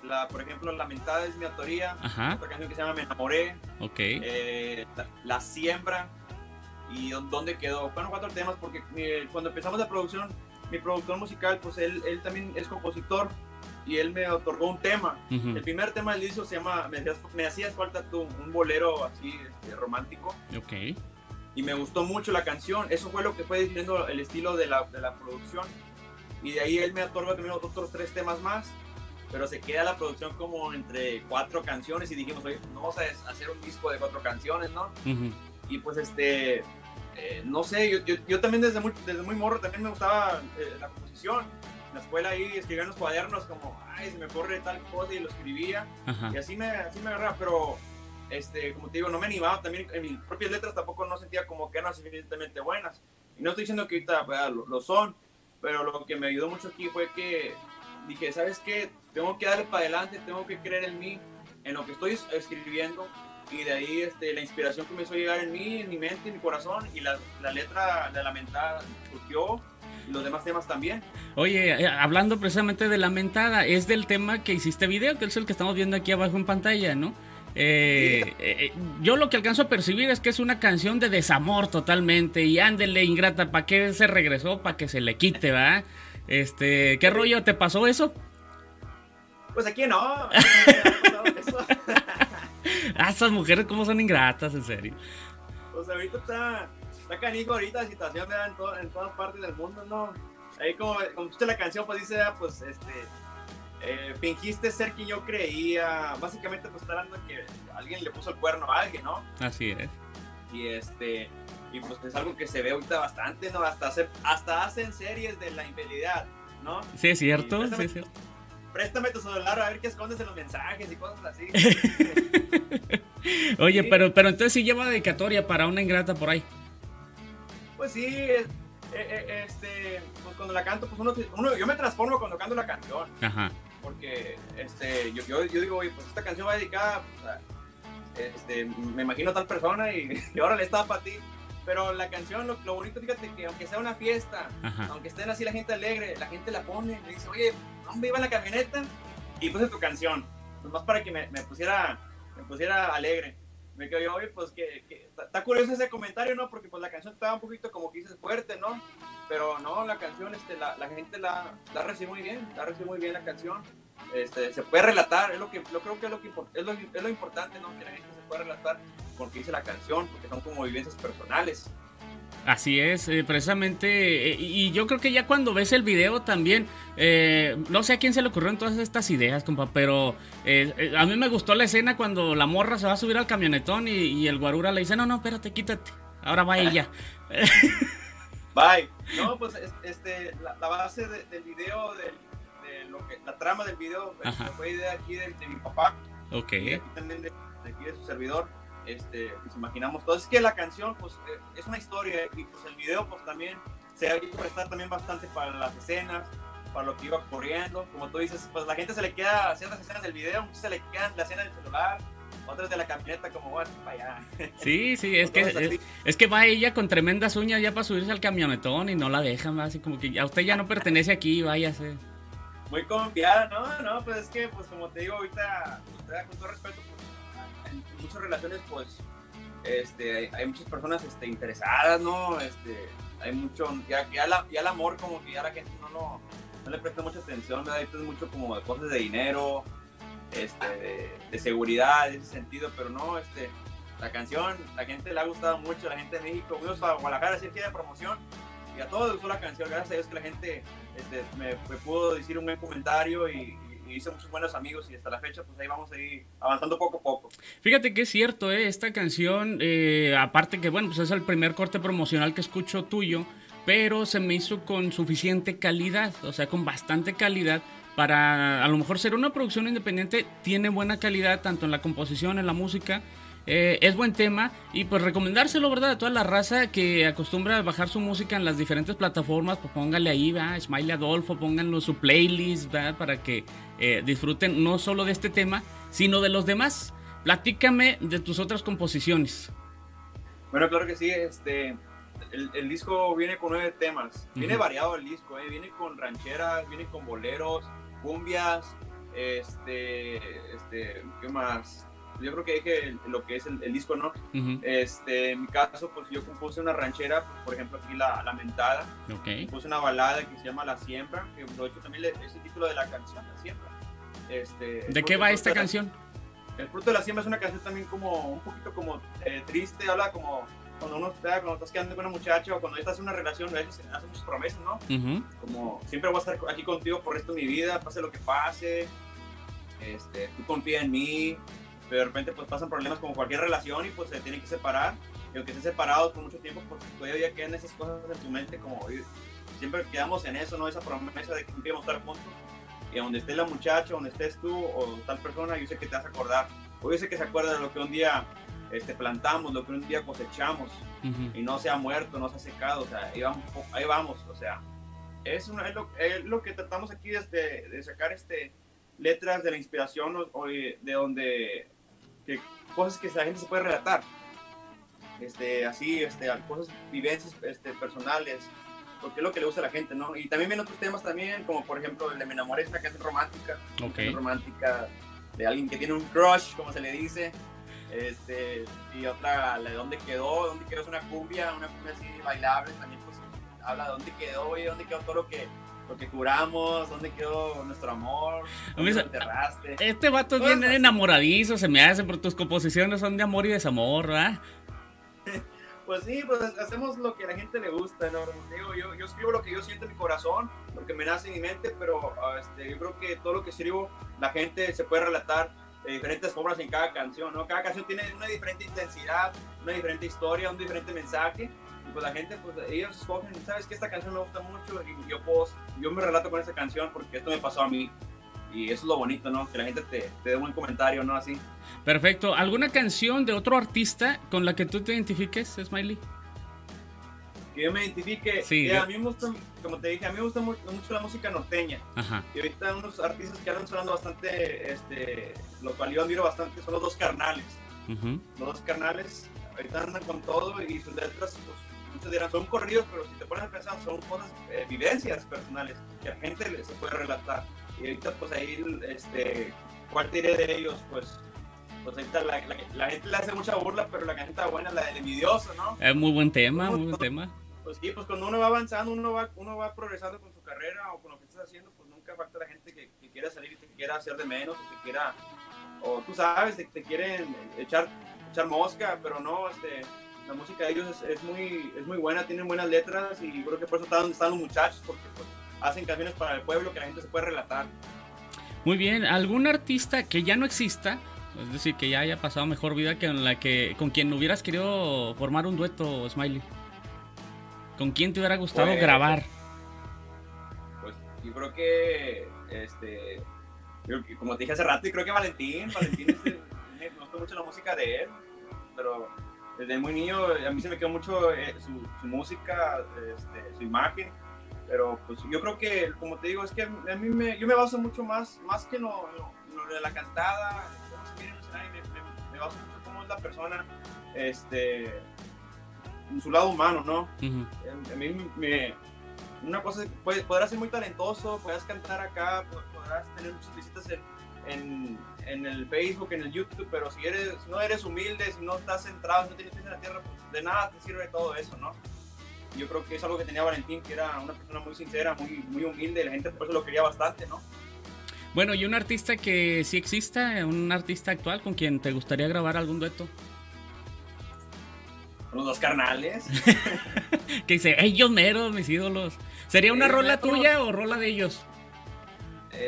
la, por ejemplo, Lamentada es mi autoría. Ajá, Otra canción que se llama Me enamoré. ok. eh, la, La siembra y dó- dónde quedó. Bueno, cuatro temas porque mi- cuando empezamos la producción, mi productor musical, pues él, él también es compositor y él me otorgó un tema. Ujú, El primer tema del disco se llama Me hacías, me hacías falta tú, un bolero así este, romántico Ok. y me gustó mucho la canción. Eso fue lo que fue definiendo el estilo de la, de la producción. Y de ahí él me otorgó también otros tres temas más. Pero se queda la producción como entre cuatro canciones y dijimos, oye, no vamos a hacer un disco de cuatro canciones, ¿no? ujú. y pues este eh, no sé yo, yo, yo también desde muy desde muy morro también me gustaba eh, la composición en la escuela ahí escribía en los cuadernos como ay se me ocurre tal cosa y lo escribía Ajá. y así me así me agarraba pero este como te digo no me animaba también en mis propias letras tampoco no sentía como que eran suficientemente buenas y no estoy diciendo que ahorita ¿verdad? lo, lo son pero lo que me ayudó mucho aquí fue que dije sabes qué tengo que darle para adelante tengo que creer en mí en lo que estoy escribiendo y de ahí este, la inspiración comenzó a llegar en mí, en mi mente, en mi corazón y la, la letra de lamentada surgió y los demás temas también. Oye, eh, hablando precisamente de Lamentada, es del tema que hiciste video, que es el que estamos viendo aquí abajo en pantalla, ¿no? Eh, eh, yo lo que alcanzo a percibir es que es una canción de desamor totalmente y ándele ingrata, ¿para qué se regresó? Para que se le quite, ¿va? Este, ¿qué rollo te pasó eso? Pues aquí no. Ah, esas mujeres cómo son ingratas, en serio. Pues ahorita está, está canijo ahorita la situación ¿verdad? en, to- en todas partes del mundo, ¿no? Ahí como, como escucha la canción, pues dice, ah, pues este, eh, fingiste ser quien yo creía, básicamente pues está hablando de que alguien le puso el cuerno a alguien, ¿no? Así es. y este y pues es algo que se ve ahorita bastante no hasta hacer hasta hacen series de la infidelidad no Sí, es cierto, Y sí, es cierto. préstame tu celular a ver qué escondes en los mensajes y cosas así Oye, Sí. pero, pero entonces sí lleva dedicatoria para una ingrata por ahí. pues sí es- eh, eh, este pues cuando la canto pues uno, uno- yo me transformo cuando canto la canción Ajá. Porque este yo, yo, yo digo oye pues esta canción va dedicada pues, a- este me imagino a tal persona y, y ahora le estaba para ti pero la canción lo, lo bonito fíjate que aunque sea una fiesta Ajá. aunque estén así la gente alegre, la gente la pone, me dice, oye, ¿dónde iba en la camioneta? Y puse tu canción, nomás para que me, me pusiera, me pusiera alegre. Me quedo yo, pues que, que- está- curioso ese comentario, ¿no? Porque pues la canción estaba un poquito como que dices fuerte, ¿no? Pero no, la canción, este, la, la gente la, la recibe muy bien, la recibe muy bien la canción. Este, se puede relatar, es lo que, lo creo que es lo, que es lo, es lo importante, ¿no? Que la gente se pueda relatar porque dice la canción, porque son como vivencias personales. Así es, eh, precisamente, eh, y yo creo que ya cuando ves el video también, eh, no sé a quién se le ocurrieron todas estas ideas, compa, pero a mí me gustó la escena cuando la morra se va a subir al camionetón y, el guarura le dice, no, no, espérate, quítate, ahora va ella. Bye. No, pues este, la, base del video, de, lo que, la trama del video, fue idea aquí de, mi papá. Ok. Y también de, aquí de su servidor este, nos imaginamos todo. Es que la canción, pues, eh, es una historia y pues el video, pues, también se ha visto prestar también bastante para las escenas, para lo que iba ocurriendo. Como tú dices, pues la gente se le queda ciertas escenas del video, muchas se le quedan la escena del celular, otras de la camioneta, como, bueno, para allá. Sí, sí, es que, es, que va ella con tremendas uñas ya para subirse al camionetón y no la dejan, así como que a usted ya no pertenece aquí, váyase. Muy confiada, no, no, pues es que, pues como te digo ahorita, con todo respeto, muchas relaciones, pues, este, hay, muchas personas este, interesadas, ¿no? Este, hay mucho, ya, ya, la, ya el amor como que ya la gente no, no, no le presta mucha atención, ¿verdad? es mucho como de cosas de dinero, este, de, seguridad, en ese sentido, pero no, este, la canción, la gente le ha gustado mucho, la gente de México, fuimos a Guadalajara hacer de promoción y a todos les gustó la canción, gracias a Dios que la gente este, me, me, pudo decir un buen comentario y, hice muchos buenos amigos y hasta la fecha pues ahí vamos a ir avanzando poco a poco. Fíjate que es cierto, ¿eh? esta canción, eh, aparte que bueno, pues es el primer corte promocional que escucho tuyo, pero se me hizo con suficiente calidad, o sea, con bastante calidad para a lo mejor ser una producción independiente, tiene buena calidad tanto en la composición, en la música eh, es buen tema y pues recomendárselo, ¿verdad? A toda la raza que acostumbra a bajar su música en las diferentes plataformas, pues póngale ahí, va, Smiley Adolfo, pónganlo su playlist, ¿verdad? Para que eh, disfruten no solo de este tema, sino de los demás. Platícame de tus otras composiciones. Bueno, claro que sí, este, el, disco viene con nueve temas, viene variado el disco, ¿eh? viene con rancheras, viene con boleros, cumbias, este, este, ¿qué más? Yo creo que dije lo que es el, disco, ¿no? este, en mi caso, pues yo compuse una ranchera, por ejemplo, aquí La Lamentada. Okay. Compuse una balada que se llama La Siembra, que de hecho también es el título de la canción, La Siembra. Este, ¿De qué va esta canción? el Fruto de la Siembra es una canción también como un poquito como eh, triste, habla como cuando uno está, cuando estás quedando con una muchacha o cuando estás en una relación, a veces hace muchas promesas, ¿no? Como siempre voy a estar aquí contigo por el resto de mi vida, pase lo que pase, este, tú confía en mí, pero de repente pues pasan problemas como cualquier relación y pues se tienen que separar. Y aunque estén separados por mucho tiempo pues todavía quedan esas cosas en tu mente como siempre quedamos en eso, ¿no? Esa promesa de que siempre vamos a estar juntos. Y donde esté la muchacha, donde estés tú o tal persona, yo sé que te vas a acordar. O yo sé que se acuerda de lo que un día este, plantamos, lo que un día cosechamos. Y no se ha muerto, no se ha secado, o sea, ahí vamos, ahí vamos o sea, es, una, es, lo, es lo que tratamos aquí desde, de sacar este letras de la inspiración o, de donde que cosas que la gente se puede relatar. Este, así, este, cosas, vivencias este, personales, porque es lo que le gusta a la gente, ¿no? Y también vienen otros temas también, como por ejemplo el de Me enamoré, una canción romántica, okay. romántica de alguien que tiene un crush, como se le dice, este, y otra, la de dónde quedó, dónde quedó es una cumbia, una cumbia así bailable, también pues habla de dónde quedó y dónde quedó todo lo que lo que curamos, dónde quedó nuestro amor, dónde enterraste. Este vato es bien enamoradizo, se me hace, por tus composiciones son de amor y desamor, ¿verdad? pues sí, pues hacemos lo que a la gente le gusta, ¿no? Digo, yo, yo escribo lo que yo siento en mi corazón, lo que me nace en mi mente, pero ah, este, yo creo que todo lo que escribo, la gente se puede relatar de diferentes formas en cada canción, ¿no? Cada canción tiene una diferente intensidad, una diferente historia, un diferente mensaje, pues la gente, pues ellos escogen, sabes que esta canción me gusta mucho y yo, pues, yo me relato con esa canción porque esto me pasó a mí. Y eso es lo bonito, ¿no? Que la gente te, te dé un buen comentario, ¿no? Así. Perfecto. ¿Alguna canción de otro artista con la que tú te identifiques, Smiley? Que yo me identifique. Sí. a mí me gusta, como te dije, a mí me gusta mucho, la música norteña. Ajá. Y ahorita unos artistas que andan sonando bastante, este, lo cual yo admiro bastante, son los dos carnales. Los dos carnales, ahorita andan con todo y sus letras, pues, muchos dirán, son corridos, pero si te pones a pensar, son cosas, eh, vivencias personales que a la gente se puede relatar. Y ahorita, pues ahí, este, ¿cuál diré de ellos? Pues, pues ahorita la, la, gente le hace mucha burla, pero la está buena, la del envidioso, ¿no? Es muy buen tema, muy buen tema. Pues sí, pues cuando uno va avanzando, uno va, uno va progresando con su carrera o con lo que estás haciendo, pues nunca falta la gente que, que quiera salir y te quiera hacer de menos, o te quiera, o tú sabes, te, te quieren echar, echar mosca, pero no, este la música de ellos es, es, muy, es muy buena, tienen buenas letras y creo que por eso están donde están los muchachos, porque pues, hacen canciones para el pueblo que la gente se puede relatar. Muy bien, ¿algún artista que ya no exista? Es decir, que ya haya pasado mejor vida que en la que con quien hubieras querido formar un dueto, Smiley. ¿Con quién te hubiera gustado Pues, grabar? Pues yo creo que, este, yo- como te dije hace rato, y creo que Valentín, Valentín me gustó mucho la música de él, pero desde muy niño a mí se me quedó mucho eh, su, su música, este, su imagen, pero pues yo creo que, como te digo, es que a mí me, yo me baso mucho más, más que lo, lo- lo de la cantada, cómo se mira en el escenario, me, me- me baso mucho cómo es la persona, este, en su lado humano, ¿no? Ujú. a mí me, una cosa podrás ser muy talentoso, podrás cantar acá, pod- podrás tener muchas visitas en, en, en el Facebook, en el YouTube, pero si eres no eres humilde, si no estás centrado, si no tienes en la tierra, pues de nada te sirve todo eso, ¿no? Yo creo que es algo que tenía Valentín, que era una persona muy sincera, muy, muy humilde, y la gente por eso lo quería bastante, ¿no? Bueno, ¿y un artista que sí exista? ¿Un artista actual con quien te gustaría grabar algún dueto? Los dos carnales. Que dice, ellos meros, mis ídolos. ¿Sería una Ellos rola tuya o rola de ellos?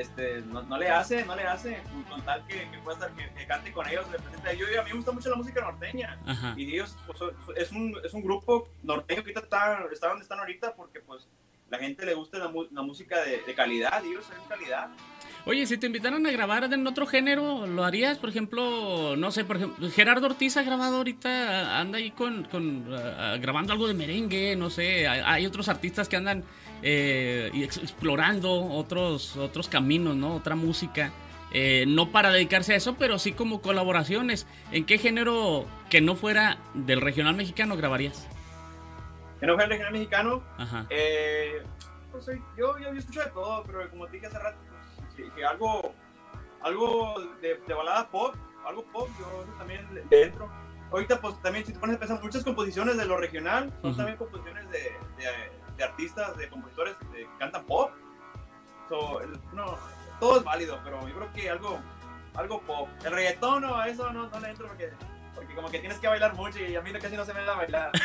Este, no, no le hace, no le hace, con tal que, que pueda estar, que, que cante con ellos, representa. Yo, a mí me gusta mucho la música norteña. Ajá. Y ellos pues, es, un, es un grupo norteño que está, está donde están ahorita porque pues la gente le gusta la, la música de, de calidad y ellos son calidad. Oye, si te invitaran a grabar en otro género, ¿lo harías? Por ejemplo, no sé, por ejemplo, Gerardo Ortiz ha grabado ahorita, anda ahí con, con ah, grabando algo de merengue, no sé, hay, hay otros artistas que andan eh, y ex- explorando otros, otros caminos, ¿no? Otra música. Eh, no para dedicarse a eso, pero sí como colaboraciones. ¿En qué género que no fuera del regional mexicano grabarías? En el regional mexicano, Ajá. eh, pues, yo, yo, yo escucho de todo, pero como te dije hace rato, pues, que, que algo, algo de, de balada pop, algo pop, yo también le, entro. Ahorita pues también si te pones a pensar, muchas composiciones de lo regional son Ujú. también composiciones de, de- de artistas, de compositores que cantan pop. So, el- no, todo es válido, pero yo creo que algo, algo pop. El reggaetón no, a eso no, no le entro porque, porque como que tienes que bailar mucho y a mí casi no se me da bailar.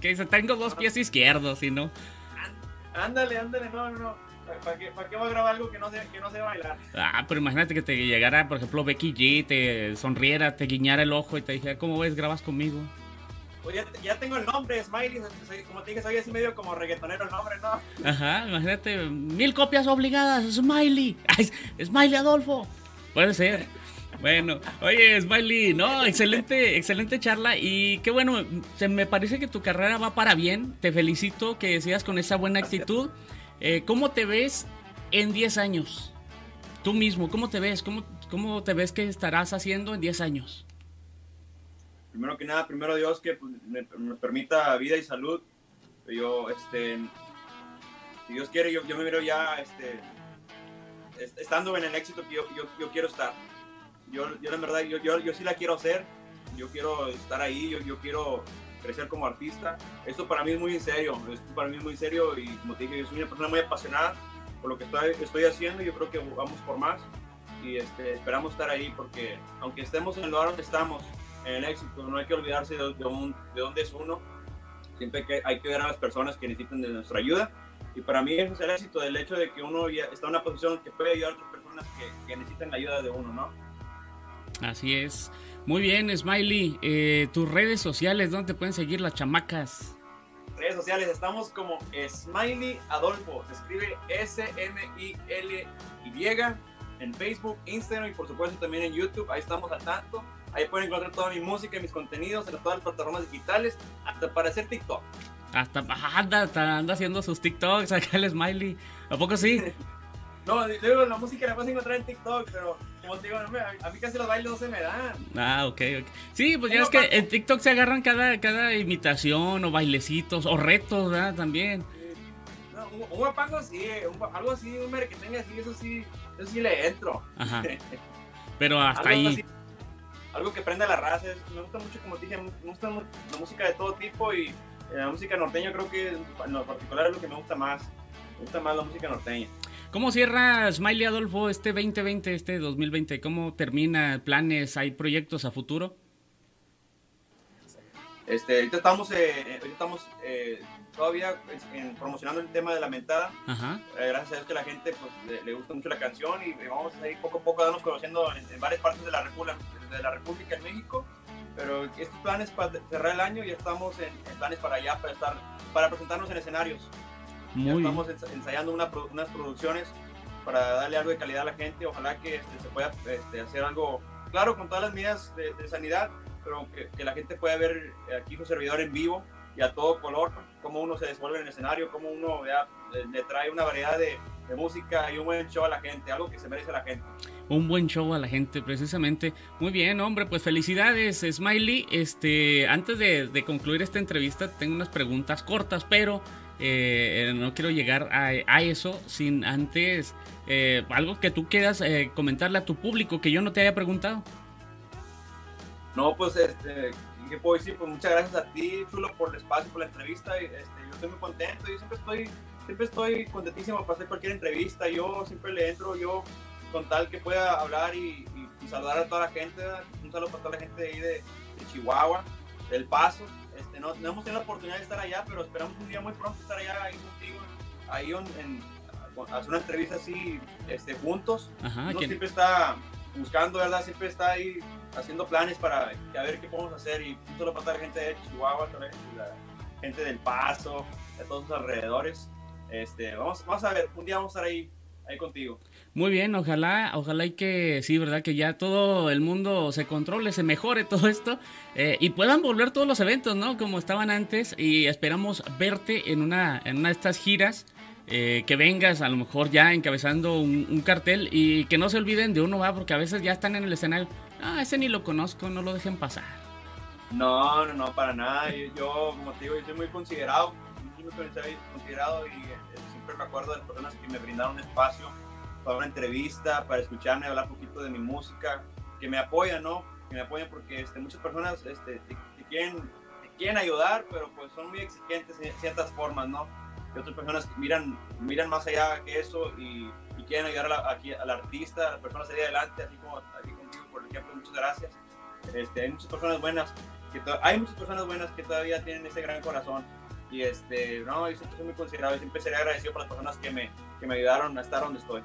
Que dice, tengo dos pies izquierdos, y no. Ándale, ándale, no, no, no. ¿Para qué, para qué voy a grabar algo que no sé, que no sé bailar? Ah, pero imagínate que te llegara, por ejemplo, Becky G, te sonriera, te guiñara el ojo y te dijera, ¿cómo ves? ¿Grabas conmigo? Pues ya, ya tengo el nombre, Smiley. soy- como te dije, soy así medio como reggaetonero el nombre, ¿no? Ajá, imagínate, mil copias obligadas, Smiley. Ay, Smiley Adolfo. Puede ser. Bueno, oye, Smiley, no, excelente, excelente charla y qué bueno, se me parece que tu carrera va para bien, te felicito que sigas con esa buena actitud. Eh, ¿Cómo te ves en 10 años? Tú mismo, ¿cómo te ves? ¿Cómo, ¿Cómo te ves que estarás haciendo en 10 años? Primero que nada, primero Dios que pues, me- nos permita vida y salud. Yo, este, si Dios quiere, yo, yo me miro ya, este, est- estando en el éxito que yo, yo, yo quiero estar. Yo, yo la verdad, yo, yo, yo sí la quiero hacer. Yo quiero estar ahí, yo, yo quiero crecer como artista. Esto para mí es muy en serio, esto para mí es muy serio y como te dije, yo soy una persona muy apasionada por lo que estoy, estoy haciendo. Yo creo que vamos por más y este, esperamos estar ahí porque aunque estemos en el lugar donde estamos, en el éxito, no hay que olvidarse de, de, un- de dónde es uno. Siempre que hay que ver a las personas que necesitan de nuestra ayuda. Y para mí ese es el éxito, del hecho de que uno ya está en una posición que puede ayudar a otras personas que, que necesitan la ayuda de uno, ¿no? Así es. Muy bien, Smiley. eh, tus redes sociales, ¿dónde te pueden seguir las chamacas? Redes sociales, estamos como Smiley Adolfo, se escribe S-M-I-L-Y en Facebook, Instagram y por supuesto también en YouTube, ahí estamos al tanto. Ahí pueden encontrar toda mi música y mis contenidos en todas las plataformas digitales, hasta para hacer TikTok. Hasta anda, haciendo sus TikToks acá el Smiley. ¿A poco sí? No, digo, la música la puedes encontrar en TikTok, pero como te digo, no me- a a mí casi los bailes no se me dan. Ah, ok, ok. Sí, pues ya es que en TikTok se agarran cada, cada imitación o bailecitos o retos, ¿verdad? También. No, un, guapango sí, un algo así, un merequetengue así, eso sí, eso sí le entro. Ajá. Pero hasta ahí. así, algo que prenda la raza. es- Me gusta mucho, como te dije, me gusta la música de todo tipo y eh, la música norteña creo que en lo particular es lo que me gusta más. Me gusta más la música norteña. ¿Cómo cierra Smiley Adolfo este 2020, este 2020? ¿Cómo termina? ¿Planes? ¿Hay proyectos a futuro? Este, ahorita estamos, eh, ahorita estamos eh, todavía pues, en- promocionando el tema de la mentada. Ajá. Eh, gracias a Dios que la gente pues, le, le gusta mucho la canción y vamos a ir poco a poco a darnos conociendo en, en varias partes de la, República, de la República en México. Pero estos planes para cerrar el año ya estamos en, en planes para allá, para, estar, para presentarnos en escenarios. Ya Muy bien. estamos ens- ensayando una unas producciones para darle algo de calidad a la gente. Ojalá que este, se pueda este, hacer algo, claro, con todas las medidas de, de sanidad, pero que, que la gente pueda ver aquí su servidor en vivo y a todo color, cómo uno se desenvuelve en el escenario, cómo uno le, trae una variedad de, de música y un buen show a la gente, algo que se merece la gente. Un buen show a la gente, precisamente. Muy bien, hombre, pues felicidades, Smiley. Este, antes de, de concluir esta entrevista, tengo unas preguntas cortas, pero eh, no quiero llegar a, a eso sin antes eh, algo que tú quieras eh, comentarle a tu público que yo no te haya preguntado. No, pues, este, ¿qué puedo decir? Pues muchas gracias a ti, Chulo, por el espacio, por la entrevista. Este, yo estoy muy contento, yo siempre estoy, siempre estoy contentísimo para hacer cualquier entrevista. Yo siempre le entro, yo con tal que pueda hablar y, y- y saludar a toda la gente. Un saludo para toda la gente de ahí de, de Chihuahua, del Paso. Este, no, no hemos tenido la oportunidad de estar allá, pero esperamos un día muy pronto estar allá ahí contigo, ahí en, en- hacer una entrevista así este, juntos Ajá, siempre está buscando, ¿verdad? Siempre está ahí haciendo planes para a ver qué podemos hacer y no solo para toda la gente de Chihuahua, también la gente del Paso, de todos sus alrededores. Este, vamos, vamos a ver, un día vamos a estar ahí, ahí contigo. Muy bien, ojalá, ojalá y que sí, ¿verdad? Que ya todo el mundo se controle, se mejore todo esto eh, y puedan volver todos los eventos, ¿no? Como estaban antes y esperamos verte en una, en una de estas giras. Eh, que vengas a lo mejor ya encabezando un, un cartel y que no se olviden de uno, va, porque a veces ya están en el escenario. Ah, ese ni lo conozco, no lo dejen pasar. No, no, no, para nada. Yo, yo, como te digo, yo soy muy considerado, muy considerado- y eh, siempre me acuerdo de las personas que me brindaron un espacio para una entrevista, para escucharme, hablar un poquito de mi música, que me apoyan, ¿no? Que me apoyan porque este, muchas personas este, te, te quieren, te quieren ayudar, pero pues son muy exigentes en ciertas formas, ¿no? Y otras personas que miran, miran más allá que eso y, y quieren ayudar a la- aquí, al artista, a las personas ahí adelante, así como aquí contigo, por ejemplo, muchas gracias. Este, hay muchas personas buenas que hay muchas personas buenas que todavía tienen ese gran corazón y este no yo siempre soy muy considerado y siempre seré agradecido por las personas que me, que me ayudaron a estar donde estoy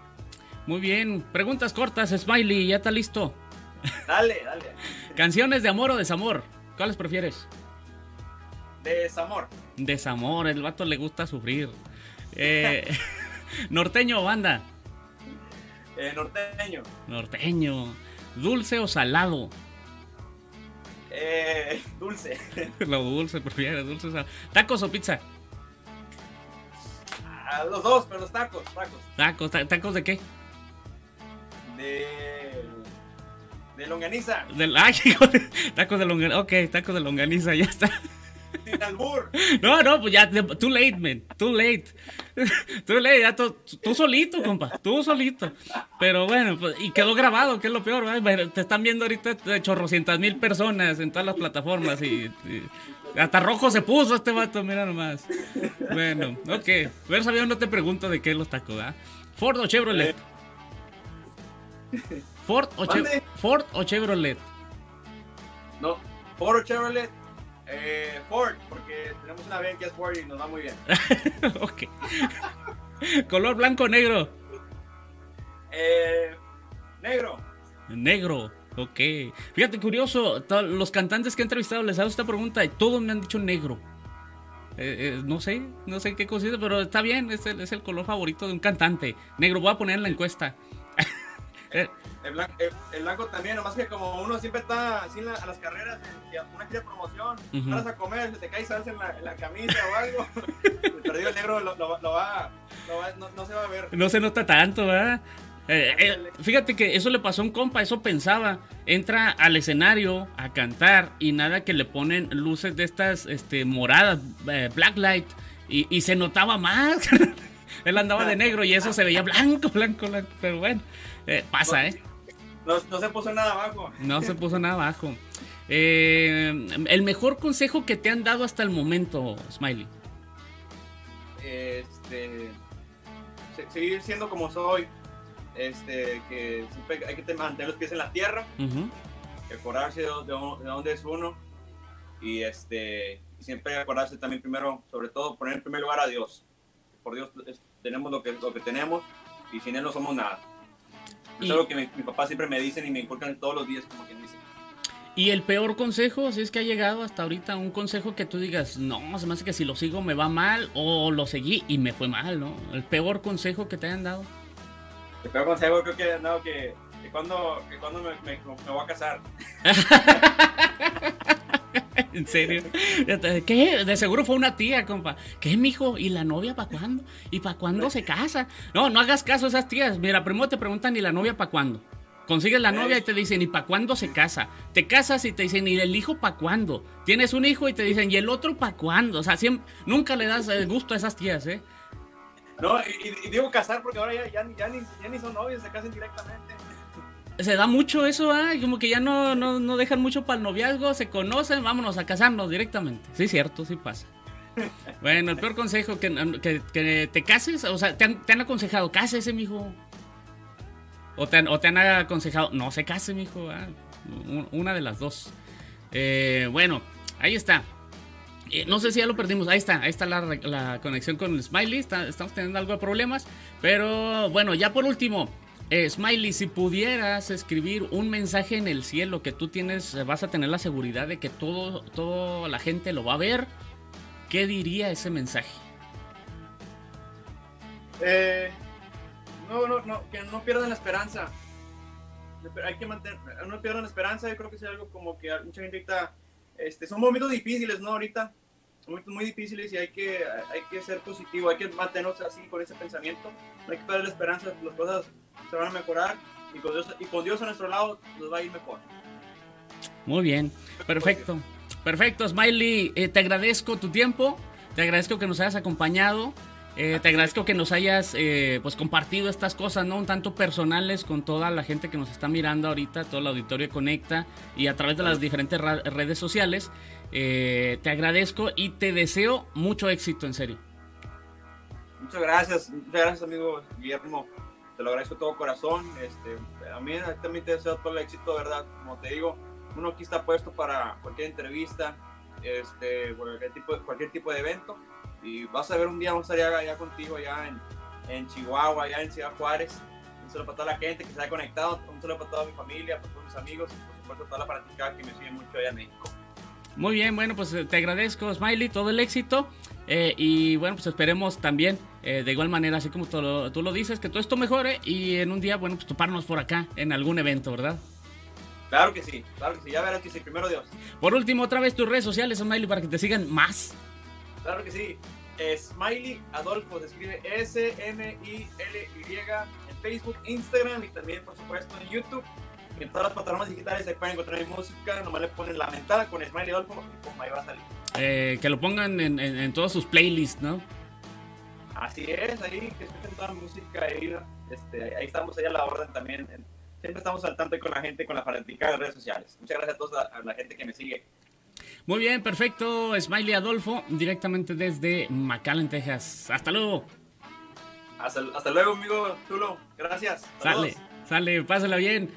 Muy bien, preguntas cortas, Smiley, ya está listo. dale dale Canciones de amor o desamor, ¿cuáles prefieres? Desamor Desamor, el vato le gusta sufrir. Eh, norteño o banda. eh, norteño Norteño. Dulce o salado. eh, dulce Lo dulce, prefieres dulce o salado. Tacos o pizza. a los dos pero los tacos tacos Tacos, ta- tacos de qué? de de longaniza Del, ay, hijo de- tacos de longaniza. Ok, tacos de longaniza, ya está. Sin albur No, no, pues ya, too late, man. Too late. Too late, ya tú, tú solito, compa. Tú solito. Pero bueno, pues, y quedó grabado, que es lo peor, ¿verdad? Te están viendo ahorita de chorrocientas mil personas en todas las plataformas y, y hasta rojo se puso este vato, mira nomás. Bueno, ok. Ver sabido no te pregunto de qué es los tacos, ¿ah? ¿Ford o Chevrolet? ¿Ford o, Che-. Ford o Chevrolet? no Ford o Chevrolet eh, Ford porque tenemos una ven que es Ford y nos va muy bien ok. ¿Color blanco o negro? eh, negro Negro, ok. Fíjate, curioso, los cantantes que he entrevistado les hago esta pregunta y todos me han dicho negro. Eh, eh, no sé, no sé qué consiste, pero está bien, es el, es el color favorito de un cantante. Negro, voy a poner en la encuesta. Eh, El blanco, el, el blanco también, nomás que como uno siempre está así en la- a las carreras, una gira de promoción, Ujú. vas a comer, se te cae salsa en la, en la camisa o algo, el perdido el negro lo, lo- lo va, lo va- no, no se va a ver. no se nota tanto, ¿verdad? Eh, eh, fíjate que eso le pasó a un compa, eso pensaba. Entra al escenario a cantar y nada que le ponen luces de estas este, moradas, eh, black light, y, y se notaba más. Él andaba de negro y eso se veía blanco, blanco, blanco. Pero bueno, eh, pasa, ¿eh? No, no se puso nada abajo. No se puso nada abajo. Eh, el mejor consejo que te han dado hasta el momento, Smiley. Este, se- seguir siendo como soy, este, que siempre hay que te- mantener los pies en la tierra, de, de- de dónde es uno y este siempre acordarse también primero, sobre todo poner en primer lugar a Dios. Por Dios tenemos lo que, lo que tenemos y sin Él no somos nada. Es algo que mi, papá siempre me dicen y me inculcan todos los días, como quien dice. Y el peor consejo, si es que ha llegado hasta ahorita un consejo que tú digas, no, se me hace que si lo sigo me va mal, o lo seguí y me fue mal, ¿no? El peor consejo que te hayan dado. El peor consejo creo que han dado que, que cuando, que cuando me, me, me voy a casar. ¿En serio? ¿Qué? De seguro fue una tía, compa. ¿Qué, mijo? ¿Y la novia para cuándo? ¿Y para cuándo se casa? No, no hagas caso a esas tías. Mira, primero te preguntan, ¿y la novia para cuándo? Consigues la novia y te dicen, ¿y para cuándo se casa? Te casas y te dicen, ¿y el hijo para cuándo? Tienes un hijo y te dicen, ¿y el otro para cuándo? O sea, siempre, nunca le das gusto a esas tías, ¿eh? No, y, digo casar porque ahora ya, ya, ya, ni, ya ni son novios, se casan directamente se da mucho eso, ¿ah? Como que ya no, no, dejan mucho para el noviazgo, se conocen, vámonos a casarnos directamente. Sí, cierto, sí pasa. Bueno, el peor consejo, que, que, te cases, o sea, te han, te han aconsejado, cásese, mijo. O te, han, o te han aconsejado, no se case, mijo. Una de las dos. Eh, bueno, ahí está. Eh, no sé si ya lo perdimos. Ahí está, ahí está la, la conexión con el Smiley. estamos teniendo algo de problemas. Pero bueno, ya por último, eh, Smiley, si pudieras escribir un mensaje en el cielo que tú tienes, eh, vas a tener la seguridad de que todo, toda la gente lo va a ver, ¿qué diría ese mensaje? Eh, no, no, no, que no pierdan la esperanza. Hay que mantener, no pierdan la esperanza. Yo creo que es algo como que mucha gente ahorita, este, son momentos difíciles, ¿no? Ahorita, momentos muy difíciles y hay que, hay que ser positivo, hay que mantenerse así con ese pensamiento. No hay que perder la esperanza, las cosas se van a mejorar y con Dios, y con Dios a nuestro lado nos va a ir mejor. Muy bien, perfecto. Perfecto, Smiley, eh, te agradezco tu tiempo, te agradezco que nos hayas acompañado. Eh, te agradezco que nos hayas eh, pues compartido estas cosas, ¿no? Un tanto personales con toda la gente que nos está mirando ahorita, todo el auditorio Conecta y a través de las diferentes redes sociales. te agradezco y te deseo mucho éxito, en serio. Muchas gracias, muchas gracias, amigo Guillermo te lo agradezco de todo corazón. Este, a mí también te deseo todo el éxito, ¿verdad? Como te digo, uno aquí está puesto para cualquier entrevista, este, cualquier, tipo, cualquier tipo de evento. Y vas a ver un día, vamos a estar allá, contigo, allá en, en, Chihuahua, allá en Ciudad Juárez. Un saludo para toda la gente que se ha conectado, un saludo para toda mi familia, para todos mis amigos y por supuesto toda la fanaticada que me sigue mucho allá en México. Muy bien, bueno, pues te agradezco, Smiley, todo el éxito. Eh, y bueno, pues esperemos también, eh, de igual manera, así como tú lo, tú lo, dices, que todo esto mejore y en un día, bueno, pues toparnos por acá en algún evento, ¿verdad? Claro que sí, claro que sí, ya verás que sí, primero Dios. Por último, otra vez tus redes sociales, Smiley, para que te sigan más. Claro que sí, Smiley Adolfo, se escribe S-M-I-L-Y en Facebook, Instagram y también, por supuesto, en YouTube. En todas las plataformas digitales se pueden encontrar mi música, nomás le ponen la mentada con Smiley Adolfo y como ahí va a salir. Eh, que lo pongan en, en, todos sus playlists, ¿no? Así es, ahí que escuchen toda la música, ahí, este, ahí estamos ahí a la orden también. Siempre estamos al tanto con la gente, con la fanática de redes sociales. Muchas gracias a toda la gente que me sigue. Muy bien, perfecto. Smiley Adolfo, directamente desde McAllen, Texas. Hasta luego. Hasta, hasta luego, amigo Tulo. Gracias. Sale, sale, pásala bien.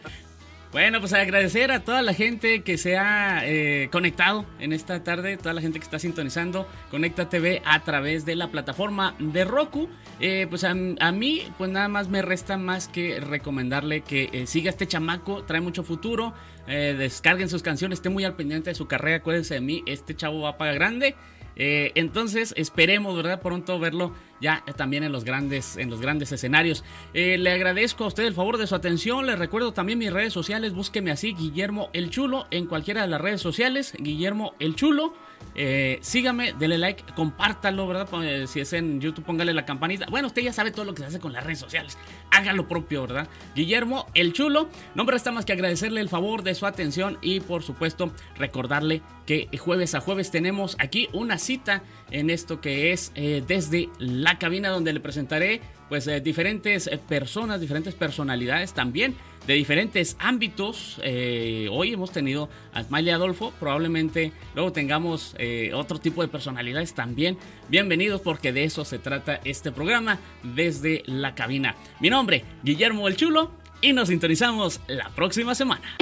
Bueno, pues agradecer a toda la gente que se ha eh, conectado en esta tarde, toda la gente que está sintonizando Conecta TV a través de la plataforma de Roku. Eh, pues a, mí, pues nada más me resta más que recomendarle que eh, siga este chamaco, trae mucho futuro, descarguen sus canciones, esté muy al pendiente de su carrera, acuérdense de mí, este chavo va para grande. Eh, entonces esperemos, ¿verdad? Pronto verlo ya también en los grandes, en los grandes escenarios. Eh, le agradezco a usted el favor de su atención. Le recuerdo también mis redes sociales. Búsqueme así, Guillermo el Chulo, en cualquiera de las redes sociales. Guillermo el Chulo. Eh, sígame, dele like, compártalo, ¿verdad? Eh, si es en YouTube, póngale la campanita. Bueno, usted ya sabe todo lo que se hace con las redes sociales. Haga lo propio, ¿verdad? Guillermo, el chulo. No me resta más que agradecerle el favor de su atención y, por supuesto, recordarle que jueves a jueves tenemos aquí una cita en esto que es eh, desde la cabina donde le presentaré pues diferentes personas, diferentes personalidades también de diferentes ámbitos. Eh, hoy hemos tenido a Smiley Adolfo, probablemente luego tengamos eh, otro tipo de personalidades también. Bienvenidos porque de eso se trata este programa desde la cabina. Mi nombre, Guillermo el Chulo, y nos sintonizamos la próxima semana.